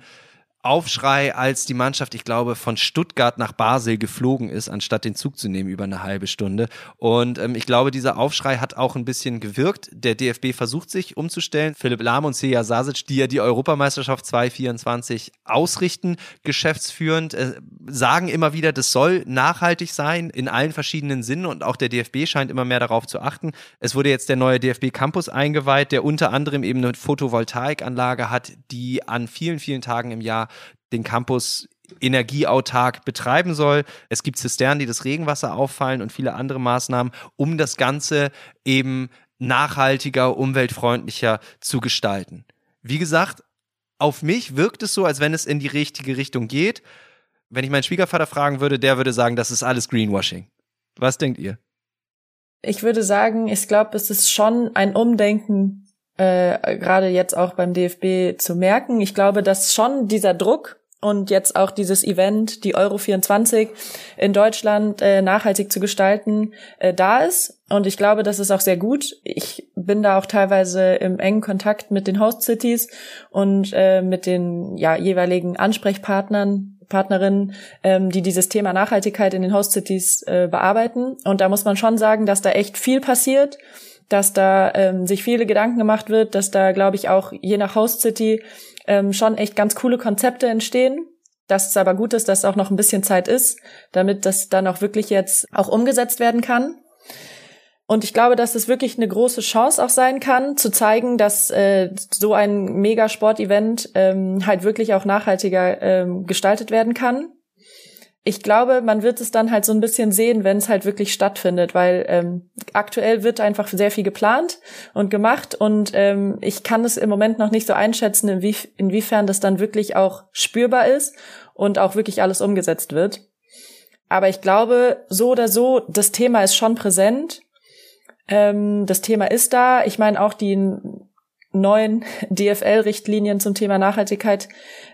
D: Aufschrei, als die Mannschaft, ich glaube, von Stuttgart nach Basel geflogen ist, anstatt den Zug zu nehmen über eine halbe Stunde. Und ähm, ich glaube, dieser Aufschrei hat auch ein bisschen gewirkt. Der DFB versucht sich umzustellen. Philipp Lahm und Seja Sasic, die ja die Europameisterschaft 2024 ausrichten, geschäftsführend, äh, sagen immer wieder, das soll nachhaltig sein in allen verschiedenen Sinnen und auch der DFB scheint immer mehr darauf zu achten. Es wurde jetzt der neue DFB Campus eingeweiht, der unter anderem eben eine Photovoltaikanlage hat, die an vielen, vielen Tagen im Jahr den Campus energieautark betreiben soll. Es gibt Zisternen, die das Regenwasser auffallen und viele andere Maßnahmen, um das Ganze eben nachhaltiger, umweltfreundlicher zu gestalten. Wie gesagt, auf mich wirkt es so, als wenn es in die richtige Richtung geht. Wenn ich meinen Schwiegervater fragen würde, der würde sagen, das ist alles Greenwashing. Was denkt ihr?
B: Ich würde sagen, ich glaube, es ist schon ein Umdenken äh, gerade jetzt auch beim DFB zu merken. Ich glaube, dass schon dieser Druck und jetzt auch dieses Event, die Euro 24 in Deutschland äh, nachhaltig zu gestalten, äh, da ist. Und ich glaube, das ist auch sehr gut. Ich bin da auch teilweise im engen Kontakt mit den Host Cities und äh, mit den ja, jeweiligen Ansprechpartnern Partnerinnen, ähm, die dieses Thema Nachhaltigkeit in den Host Cities äh, bearbeiten. Und da muss man schon sagen, dass da echt viel passiert, dass da ähm, sich viele Gedanken gemacht wird, dass da, glaube ich, auch je nach Host City ähm, schon echt ganz coole Konzepte entstehen. Dass es aber gut ist, dass auch noch ein bisschen Zeit ist, damit das dann auch wirklich jetzt auch umgesetzt werden kann. Und ich glaube, dass es wirklich eine große Chance auch sein kann, zu zeigen, dass äh, so ein Megasport-Event ähm, halt wirklich auch nachhaltiger ähm, gestaltet werden kann. Ich glaube, man wird es dann halt so ein bisschen sehen, wenn es halt wirklich stattfindet, weil ähm, aktuell wird einfach sehr viel geplant und gemacht und ähm, ich kann es im Moment noch nicht so einschätzen, inwie inwiefern das dann wirklich auch spürbar ist und auch wirklich alles umgesetzt wird. Aber ich glaube, so oder so, das Thema ist schon präsent ähm, das Thema ist da. Ich meine, auch die neuen DFL-Richtlinien zum Thema Nachhaltigkeit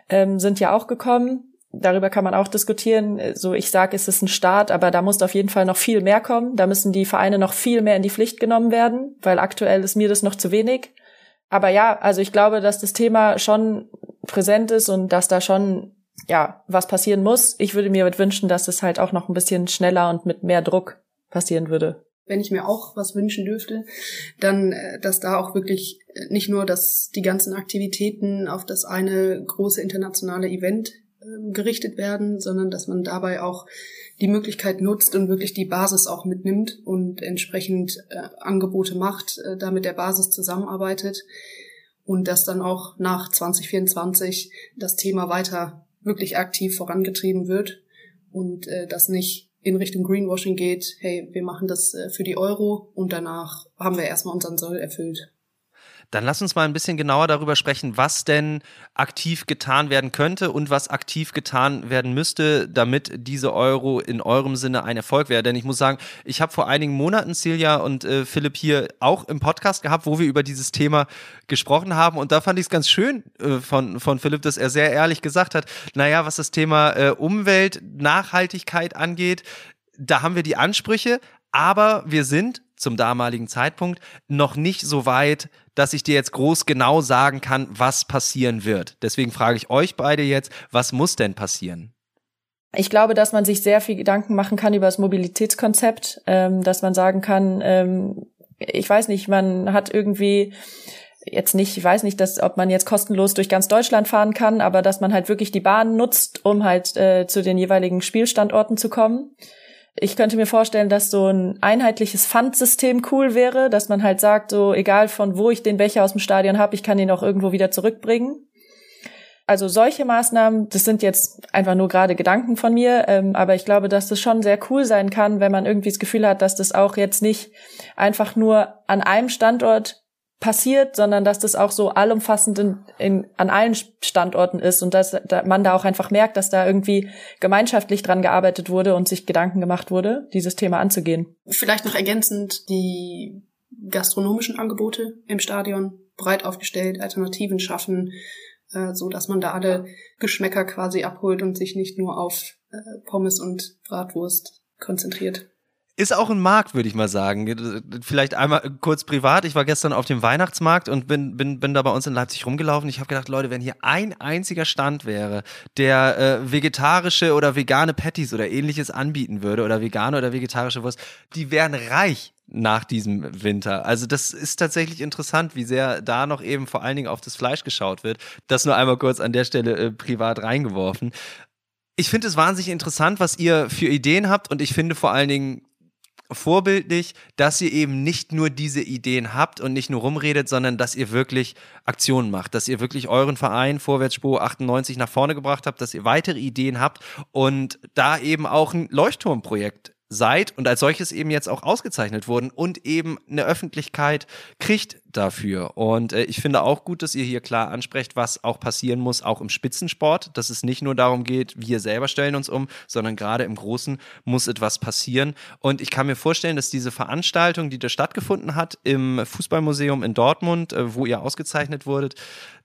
B: ähm, sind ja auch gekommen. Darüber kann man auch diskutieren. So, ich sage, es ist ein Start, aber da muss auf jeden Fall noch viel mehr kommen. Da müssen die Vereine noch viel mehr in die Pflicht genommen werden, weil aktuell ist mir das noch zu wenig. Aber ja, also ich glaube, dass das Thema schon präsent ist und dass da schon ja was passieren muss. Ich würde mir wünschen, dass es halt auch noch ein bisschen schneller und mit mehr Druck passieren würde
A: wenn ich mir auch was wünschen dürfte, dann, äh, dass da auch wirklich äh, nicht nur, dass die ganzen Aktivitäten auf das eine große internationale Event gerichtet werden, sondern dass man dabei auch die Möglichkeit nutzt und wirklich die Basis auch mitnimmt und entsprechend äh, Angebote macht, äh, da mit der Basis zusammenarbeitet und dass dann auch nach 2024 das Thema weiter wirklich aktiv vorangetrieben wird und äh, das nicht in Richtung Greenwashing geht, hey, wir machen das äh, für die Euro und danach haben wir erstmal unseren Soll erfüllt.
D: Dann lass uns mal ein bisschen genauer darüber sprechen, was denn aktiv getan werden könnte und was aktiv getan werden müsste, damit diese Euro in eurem Sinne ein Erfolg wäre. Denn ich muss sagen, ich habe vor einigen Monaten Silja und äh, Philipp hier auch im Podcast gehabt, wo wir über dieses Thema gesprochen haben. Und da fand ich es ganz schön äh, von, von Philipp, dass er sehr ehrlich gesagt hat, naja, was das Thema äh, Umwelt, Nachhaltigkeit angeht, da haben wir die Ansprüche, aber wir sind zum damaligen Zeitpunkt noch nicht so weit, dass ich dir jetzt groß genau sagen kann, was passieren wird. Deswegen frage ich euch beide jetzt, was muss denn passieren?
B: Ich glaube, dass man sich sehr viel Gedanken machen kann über das Mobilitätskonzept, ähm, dass man sagen kann, ähm, ich weiß nicht, man hat irgendwie jetzt nicht, ich weiß nicht, dass, ob man jetzt kostenlos durch ganz Deutschland fahren kann, aber dass man halt wirklich die Bahn nutzt, um halt äh, zu den jeweiligen Spielstandorten zu kommen. Ich könnte mir vorstellen, dass so ein einheitliches Pfandsystem cool wäre, dass man halt sagt, so egal von wo ich den Becher aus dem Stadion habe, ich kann ihn auch irgendwo wieder zurückbringen. Also solche Maßnahmen, das sind jetzt einfach nur gerade Gedanken von mir, ähm, aber ich glaube, dass das schon sehr cool sein kann, wenn man irgendwie das Gefühl hat, dass das auch jetzt nicht einfach nur an einem Standort passiert, sondern dass das auch so allumfassend in, in, an allen Standorten ist und dass da man da auch einfach merkt, dass da irgendwie gemeinschaftlich dran gearbeitet wurde und sich Gedanken gemacht wurde, dieses Thema anzugehen.
A: Vielleicht noch ergänzend die gastronomischen Angebote im Stadion breit aufgestellt, Alternativen schaffen, äh, so dass man da alle Geschmäcker quasi abholt und sich nicht nur auf äh, Pommes und Bratwurst konzentriert.
D: Ist auch ein Markt, würde ich mal sagen. Vielleicht einmal kurz privat. Ich war gestern auf dem Weihnachtsmarkt und bin, bin, bin da bei uns in Leipzig rumgelaufen. Ich habe gedacht, Leute, wenn hier ein einziger Stand wäre, der äh, vegetarische oder vegane Patties oder ähnliches anbieten würde oder vegane oder vegetarische Wurst, die wären reich nach diesem Winter. Also das ist tatsächlich interessant, wie sehr da noch eben vor allen Dingen auf das Fleisch geschaut wird. Das nur einmal kurz an der Stelle äh, privat reingeworfen. Ich finde es wahnsinnig interessant, was ihr für Ideen habt und ich finde vor allen Dingen vorbildlich, dass ihr eben nicht nur diese Ideen habt und nicht nur rumredet, sondern dass ihr wirklich Aktionen macht, dass ihr wirklich euren Verein Vorwärtsspur 98 nach vorne gebracht habt, dass ihr weitere Ideen habt und da eben auch ein Leuchtturmprojekt seid und als solches eben jetzt auch ausgezeichnet wurden und eben eine Öffentlichkeit kriegt dafür. Und äh, ich finde auch gut, dass ihr hier klar ansprecht, was auch passieren muss, auch im Spitzensport, dass es nicht nur darum geht, wir selber stellen uns um, sondern gerade im Großen muss etwas passieren. Und ich kann mir vorstellen, dass diese Veranstaltung, die da stattgefunden hat im Fußballmuseum in Dortmund, äh, wo ihr ausgezeichnet wurdet,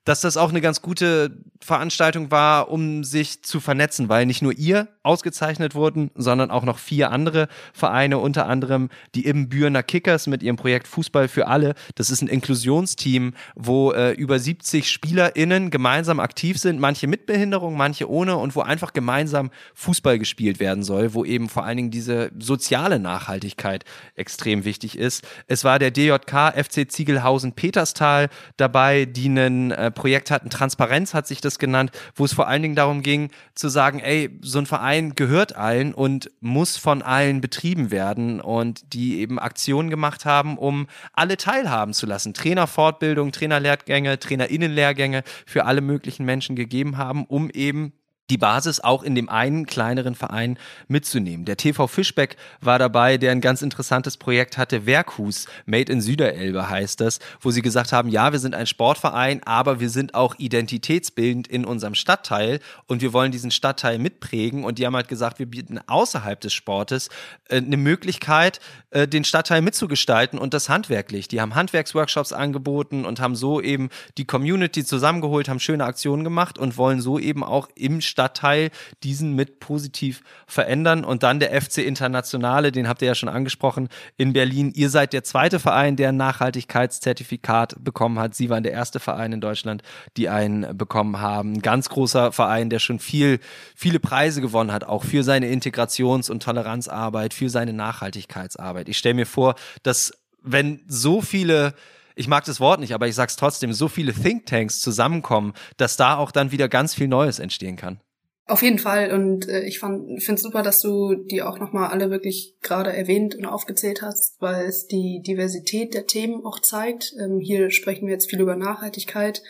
D: dass das auch eine ganz gute Veranstaltung war, um sich zu vernetzen, weil nicht nur ihr ausgezeichnet wurden, sondern auch noch vier andere Vereine, unter anderem die Ibbenbürener Kickers mit ihrem Projekt Fußball für alle. Das ist ein Inklusionsteam, wo äh, über 70 SpielerInnen gemeinsam aktiv sind, manche mit Behinderung, manche ohne und wo einfach gemeinsam Fußball gespielt werden soll, wo eben vor allen Dingen diese soziale Nachhaltigkeit extrem wichtig ist. Es war der DJK FC Ziegelhausen Peterstal dabei, die ein äh, Projekt hatten, Transparenz hat sich das genannt, wo es vor allen Dingen darum ging, zu sagen, ey, so ein Verein gehört allen und muss von allen betrieben werden und die eben Aktionen gemacht haben, um alle teilhaben zu lassen. Trainerfortbildung, Trainerlehrgänge, Trainerinnenlehrgänge für alle möglichen Menschen gegeben haben, um eben die Basis auch in dem einen kleineren Verein mitzunehmen. Der TV Fischbeck war dabei, der ein ganz interessantes Projekt hatte, Werkhus, Made in Süderelbe heißt das, wo sie gesagt haben, ja, wir sind ein Sportverein, aber wir sind auch identitätsbildend in unserem Stadtteil und wir wollen diesen Stadtteil mitprägen und die haben halt gesagt, wir bieten außerhalb des Sportes äh, eine Möglichkeit, äh, den Stadtteil mitzugestalten und das handwerklich. Die haben Handwerksworkshops angeboten und haben so eben die Community zusammengeholt, haben schöne Aktionen gemacht und wollen so eben auch im Stadtteil Stadtteil diesen mit positiv verändern. Und dann der FC Internationale, den habt ihr ja schon angesprochen, in Berlin. Ihr seid der zweite Verein, der ein Nachhaltigkeitszertifikat bekommen hat. Sie waren der erste Verein in Deutschland, die einen bekommen haben. Ein ganz großer Verein, der schon viel, viele Preise gewonnen hat, auch für seine Integrations- und Toleranzarbeit, für seine Nachhaltigkeitsarbeit. Ich stelle mir vor, dass wenn so viele ich mag das Wort nicht, aber ich sag's trotzdem, so viele Thinktanks zusammenkommen, dass da auch dann wieder ganz viel Neues entstehen kann.
A: Auf jeden Fall und äh, ich finde es super, dass du die auch nochmal alle wirklich gerade erwähnt und aufgezählt hast, weil es die Diversität der Themen auch zeigt. Ähm, hier sprechen wir jetzt viel über Nachhaltigkeit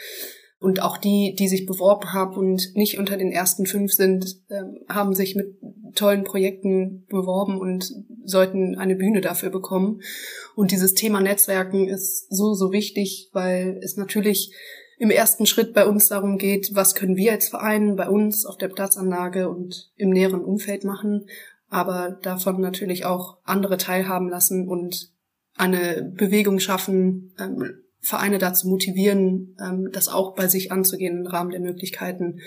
A: und auch die, die sich beworben haben und nicht unter den ersten fünf sind, ähm, haben sich mit tollen Projekten beworben und sollten eine Bühne dafür bekommen. Und dieses Thema Netzwerken ist so, so wichtig, weil es natürlich im ersten Schritt bei uns darum geht, was können wir als Verein bei uns auf der Platzanlage und im näheren Umfeld machen, aber davon natürlich auch andere teilhaben lassen und eine Bewegung schaffen, ähm, Vereine dazu motivieren, ähm, das auch bei sich anzugehen im Rahmen der Möglichkeiten,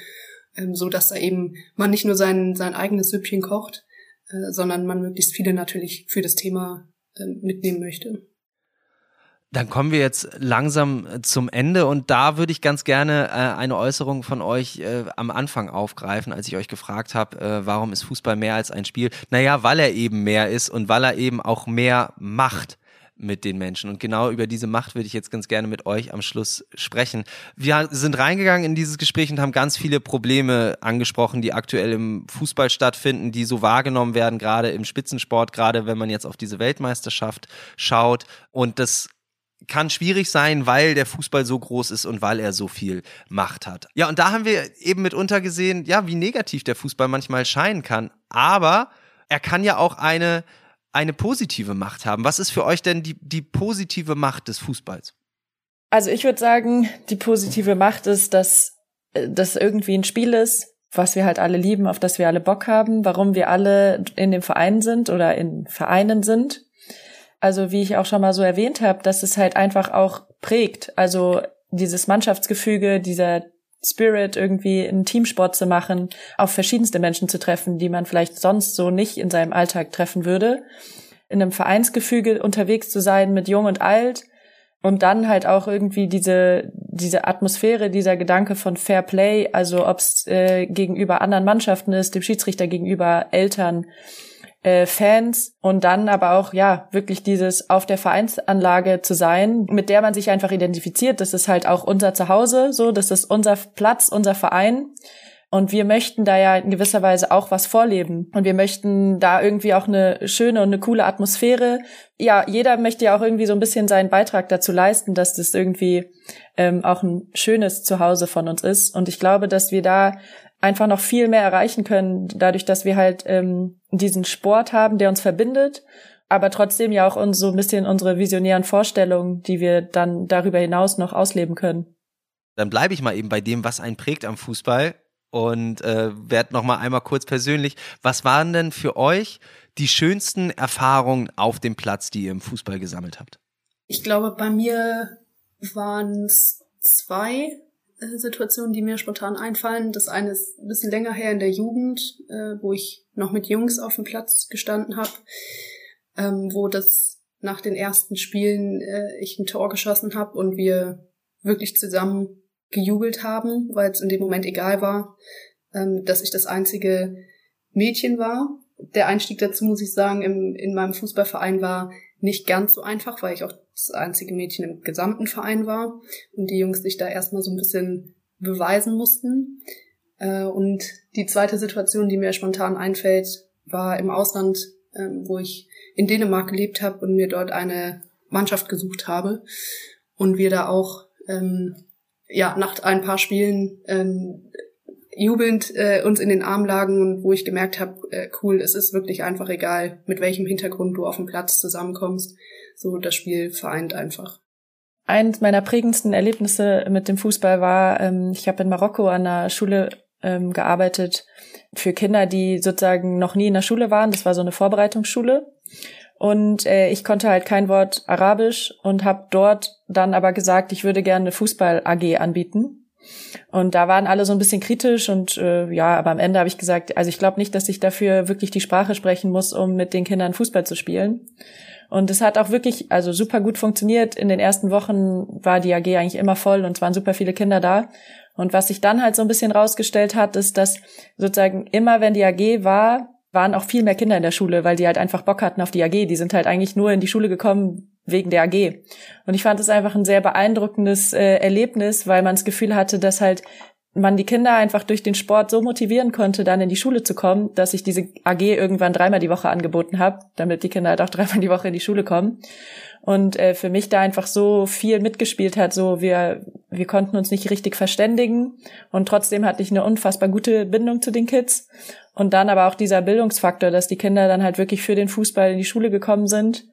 A: ähm, so dass da eben man nicht nur sein, sein eigenes Süppchen kocht, äh, sondern man möglichst viele natürlich für das Thema äh, mitnehmen möchte.
D: Dann kommen wir jetzt langsam äh, zum Ende und da würde ich ganz gerne äh, eine Äußerung von euch äh, am Anfang aufgreifen, als ich euch gefragt habe, äh, warum ist Fußball mehr als ein Spiel? Naja, weil er eben mehr ist und weil er eben auch mehr macht mit den Menschen. Und genau über diese Macht würde ich jetzt ganz gerne mit euch am Schluss sprechen. Wir sind reingegangen in dieses Gespräch und haben ganz viele Probleme angesprochen, die aktuell im Fußball stattfinden, die so wahrgenommen werden, gerade im Spitzensport, gerade wenn man jetzt auf diese Weltmeisterschaft schaut. Und das kann schwierig sein, weil der Fußball so groß ist und weil er so viel Macht hat. Ja, und da haben wir eben mitunter gesehen, ja, wie negativ der Fußball manchmal scheinen kann. Aber er kann ja auch eine, eine positive Macht haben. Was ist für euch denn die, die positive Macht des Fußballs?
B: Also ich würde sagen, die positive Macht ist, dass das irgendwie ein Spiel ist, was wir halt alle lieben, auf das wir alle Bock haben, warum wir alle in dem Verein sind oder in Vereinen sind also wie ich auch schon mal so erwähnt habe, dass es halt einfach auch prägt. Also dieses Mannschaftsgefüge, dieser Spirit, irgendwie einen Teamsport zu machen, auf verschiedenste Menschen zu treffen, die man vielleicht sonst so nicht in seinem Alltag treffen würde. In einem Vereinsgefüge unterwegs zu sein mit Jung und Alt und dann halt auch irgendwie diese, diese Atmosphäre, dieser Gedanke von Fair Play, also ob es äh, gegenüber anderen Mannschaften ist, dem Schiedsrichter gegenüber, Eltern, äh, Fans und dann aber auch ja wirklich dieses auf der Vereinsanlage zu sein, mit der man sich einfach identifiziert. Das ist halt auch unser Zuhause, so das ist unser Platz, unser Verein. Und wir möchten da ja in gewisser Weise auch was vorleben. Und wir möchten da irgendwie auch eine schöne und eine coole Atmosphäre. Ja, jeder möchte ja auch irgendwie so ein bisschen seinen Beitrag dazu leisten, dass das irgendwie ähm, auch ein schönes Zuhause von uns ist. Und ich glaube, dass wir da einfach noch viel mehr erreichen können, dadurch, dass wir halt ähm, diesen Sport haben, der uns verbindet, aber trotzdem ja auch uns so ein bisschen unsere visionären Vorstellungen, die wir dann darüber hinaus noch ausleben können.
D: Dann bleibe ich mal eben bei dem, was einen prägt am Fußball und äh, werde noch mal einmal kurz persönlich. Was waren denn für euch die schönsten Erfahrungen auf dem Platz, die ihr im Fußball gesammelt habt?
A: Ich glaube, bei mir waren es zwei Situationen, die mir spontan einfallen. Das eine ist ein bisschen länger her in der Jugend, äh, wo ich noch mit Jungs auf dem Platz gestanden habe, ähm, wo das nach den ersten Spielen äh, ich ein Tor geschossen habe und wir wirklich zusammen gejubelt haben, weil es in dem Moment egal war, ähm, dass ich das einzige Mädchen war. Der Einstieg dazu, muss ich sagen, im, in meinem Fußballverein war nicht ganz so einfach, weil ich auch das einzige Mädchen im gesamten Verein war und die Jungs sich da erstmal so ein bisschen beweisen mussten. Äh, und die zweite Situation, die mir spontan einfällt, war im Ausland, ähm, wo ich in Dänemark gelebt habe und mir dort eine Mannschaft gesucht habe und wir da auch ähm, ja nach ein paar Spielen ähm, jubelnd äh, uns in den Arm lagen und wo ich gemerkt habe, äh, cool, es ist wirklich einfach egal, mit welchem Hintergrund du auf dem Platz zusammenkommst. So das Spiel vereint einfach.
B: Eines meiner prägendsten Erlebnisse mit dem Fußball war, ähm, ich habe in Marokko an einer Schule ähm, gearbeitet für Kinder, die sozusagen noch nie in der Schule waren. Das war so eine Vorbereitungsschule. Und äh, ich konnte halt kein Wort Arabisch und habe dort dann aber gesagt, ich würde gerne eine Fußball-AG anbieten. Und da waren alle so ein bisschen kritisch und äh, ja, aber am Ende habe ich gesagt, also ich glaube nicht, dass ich dafür wirklich die Sprache sprechen muss, um mit den Kindern Fußball zu spielen. Und es hat auch wirklich, also super gut funktioniert. In den ersten Wochen war die AG eigentlich immer voll und es waren super viele Kinder da. Und was sich dann halt so ein bisschen rausgestellt hat, ist, dass sozusagen immer, wenn die AG war, waren auch viel mehr Kinder in der Schule, weil die halt einfach Bock hatten auf die AG. Die sind halt eigentlich nur in die Schule gekommen wegen der AG. Und ich fand es einfach ein sehr beeindruckendes äh, Erlebnis, weil man das Gefühl hatte, dass halt man die Kinder einfach durch den Sport so motivieren konnte, dann in die Schule zu kommen, dass ich diese AG irgendwann dreimal die Woche angeboten habe, damit die Kinder halt auch dreimal die Woche in die Schule kommen. Und äh, für mich da einfach so viel mitgespielt hat, so wir, wir konnten uns nicht richtig verständigen und trotzdem hatte ich eine unfassbar gute Bindung zu den Kids. Und dann aber auch dieser Bildungsfaktor, dass die Kinder dann halt wirklich für den Fußball in die Schule gekommen sind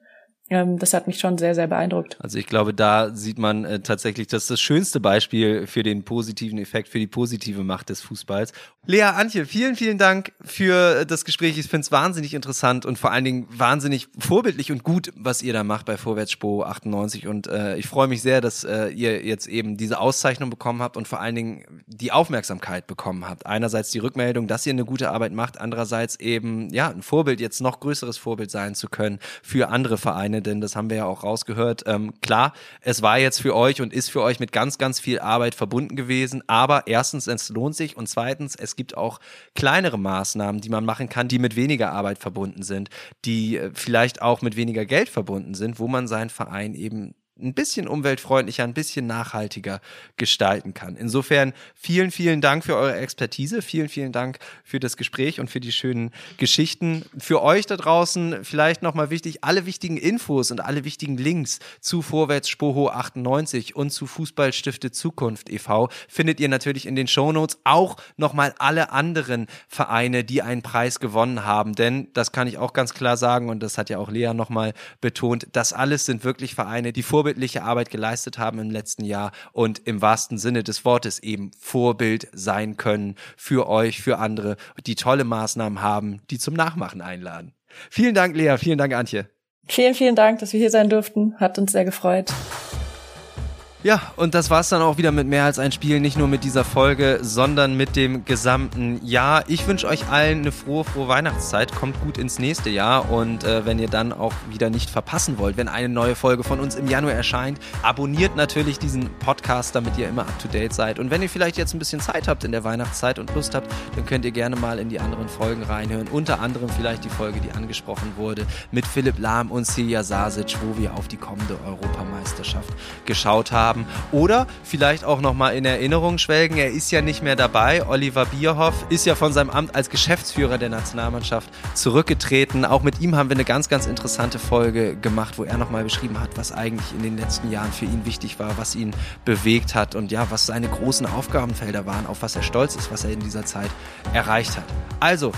B: das hat mich schon sehr, sehr beeindruckt.
D: Also ich glaube, da sieht man äh, tatsächlich, das ist das schönste Beispiel für den positiven Effekt, für die positive Macht des Fußballs. Lea, Antje, vielen, vielen Dank für das Gespräch. Ich finde es wahnsinnig interessant und vor allen Dingen wahnsinnig vorbildlich und gut, was ihr da macht bei Vorwärtsspo 98. Und äh, ich freue mich sehr, dass äh, ihr jetzt eben diese Auszeichnung bekommen habt und vor allen Dingen die Aufmerksamkeit bekommen habt. Einerseits die Rückmeldung, dass ihr eine gute Arbeit macht, andererseits eben ja ein Vorbild, jetzt noch größeres Vorbild sein zu können für andere Vereine denn das haben wir ja auch rausgehört. Ähm, klar, es war jetzt für euch und ist für euch mit ganz, ganz viel Arbeit verbunden gewesen, aber erstens, es lohnt sich und zweitens, es gibt auch kleinere Maßnahmen, die man machen kann, die mit weniger Arbeit verbunden sind, die äh, vielleicht auch mit weniger Geld verbunden sind, wo man seinen Verein eben ein bisschen umweltfreundlicher, ein bisschen nachhaltiger gestalten kann. Insofern vielen, vielen Dank für eure Expertise, vielen, vielen Dank für das Gespräch und für die schönen Geschichten. Für euch da draußen vielleicht nochmal wichtig, alle wichtigen Infos und alle wichtigen Links zu Vorwärts Spoho 98 und zu Fußballstifte Zukunft e.V. findet ihr natürlich in den Shownotes auch nochmal alle anderen Vereine, die einen Preis gewonnen haben, denn das kann ich auch ganz klar sagen und das hat ja auch Lea nochmal betont, das alles sind wirklich Vereine, die Vorbild vorbildliche Arbeit geleistet haben im letzten Jahr und im wahrsten Sinne des Wortes eben Vorbild sein können für euch, für andere, die tolle Maßnahmen haben, die zum Nachmachen einladen. Vielen Dank, Lea. Vielen Dank, Antje.
B: Vielen, vielen Dank, dass wir hier sein durften. Hat uns sehr gefreut.
D: Ja, und das war's dann auch wieder mit mehr als ein Spiel, nicht nur mit dieser Folge, sondern mit dem gesamten Jahr. Ich wünsche euch allen eine frohe, frohe Weihnachtszeit. Kommt gut ins nächste Jahr und äh, wenn ihr dann auch wieder nicht verpassen wollt, wenn eine neue Folge von uns im Januar erscheint, abonniert natürlich diesen Podcast, damit ihr immer up to date seid. Und wenn ihr vielleicht jetzt ein bisschen Zeit habt in der Weihnachtszeit und Lust habt, dann könnt ihr gerne mal in die anderen Folgen reinhören. Unter anderem vielleicht die Folge, die angesprochen wurde, mit Philipp Lahm und Silja Sasic, wo wir auf die kommende Europameisterschaft geschaut haben haben. Oder vielleicht auch nochmal in Erinnerung schwelgen, er ist ja nicht mehr dabei. Oliver Bierhoff ist ja von seinem Amt als Geschäftsführer der Nationalmannschaft zurückgetreten. Auch mit ihm haben wir eine ganz, ganz interessante Folge gemacht, wo er nochmal beschrieben hat, was eigentlich in den letzten Jahren für ihn wichtig war, was ihn bewegt hat und ja, was seine großen Aufgabenfelder waren, auf was er stolz ist, was er in dieser Zeit erreicht hat. Also,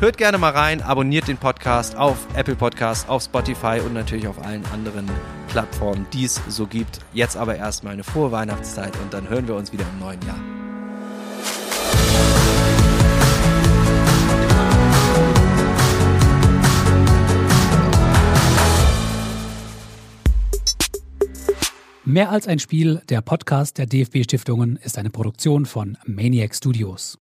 D: Hört gerne mal rein, abonniert den Podcast auf Apple Podcast, auf Spotify und natürlich auf allen anderen Plattformen, die es so gibt. Jetzt aber erstmal eine frohe Weihnachtszeit und dann hören wir uns wieder im neuen Jahr.
E: Mehr als ein Spiel, der Podcast der DFB Stiftungen ist eine Produktion von Maniac Studios.